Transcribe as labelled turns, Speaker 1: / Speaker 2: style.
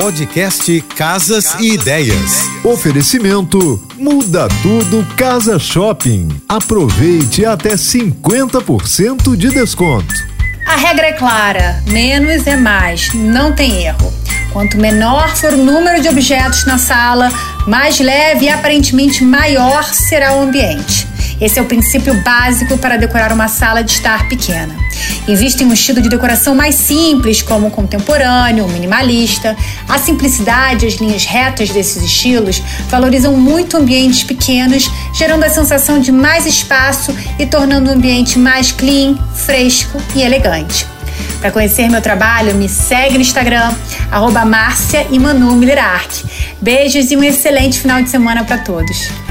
Speaker 1: Podcast Casas, Casas e Ideias.
Speaker 2: Oferecimento Muda Tudo Casa Shopping. Aproveite até 50% de desconto.
Speaker 3: A regra é clara: menos é mais, não tem erro. Quanto menor for o número de objetos na sala, mais leve e aparentemente maior será o ambiente. Esse é o princípio básico para decorar uma sala de estar pequena. Invista em um estilo de decoração mais simples, como contemporâneo, minimalista. A simplicidade e as linhas retas desses estilos valorizam muito ambientes pequenos, gerando a sensação de mais espaço e tornando o ambiente mais clean, fresco e elegante. Para conhecer meu trabalho, me segue no Instagram, arroba Márcia e Manu Beijos e um excelente final de semana para todos.